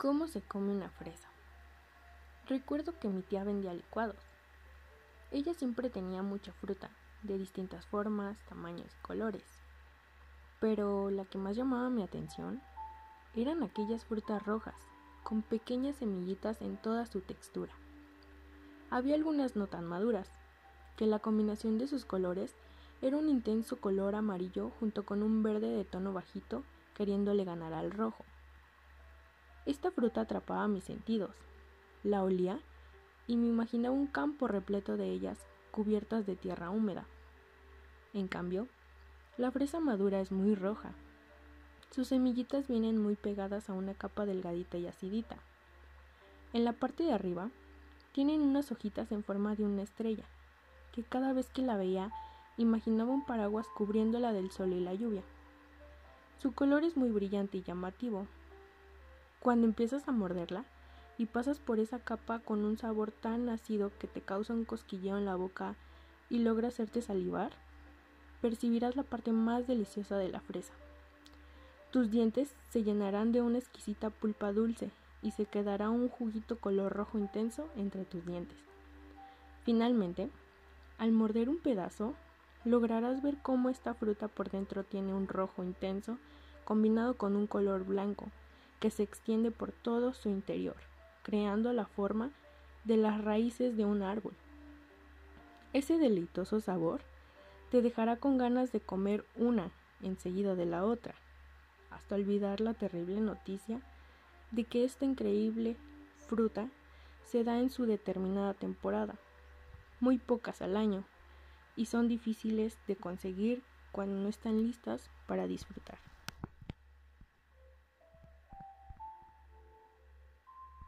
¿Cómo se come una fresa? Recuerdo que mi tía vendía licuados. Ella siempre tenía mucha fruta, de distintas formas, tamaños y colores. Pero la que más llamaba mi atención eran aquellas frutas rojas, con pequeñas semillitas en toda su textura. Había algunas no tan maduras, que la combinación de sus colores era un intenso color amarillo junto con un verde de tono bajito queriéndole ganar al rojo. Esta fruta atrapaba mis sentidos. La olía y me imaginaba un campo repleto de ellas cubiertas de tierra húmeda. En cambio, la fresa madura es muy roja. Sus semillitas vienen muy pegadas a una capa delgadita y acidita. En la parte de arriba tienen unas hojitas en forma de una estrella, que cada vez que la veía imaginaba un paraguas cubriéndola del sol y la lluvia. Su color es muy brillante y llamativo, cuando empiezas a morderla y pasas por esa capa con un sabor tan ácido que te causa un cosquilleo en la boca y logra hacerte salivar, percibirás la parte más deliciosa de la fresa. Tus dientes se llenarán de una exquisita pulpa dulce y se quedará un juguito color rojo intenso entre tus dientes. Finalmente, al morder un pedazo, lograrás ver cómo esta fruta por dentro tiene un rojo intenso combinado con un color blanco que se extiende por todo su interior, creando la forma de las raíces de un árbol. Ese deleitoso sabor te dejará con ganas de comer una enseguida de la otra, hasta olvidar la terrible noticia de que esta increíble fruta se da en su determinada temporada, muy pocas al año, y son difíciles de conseguir cuando no están listas para disfrutar.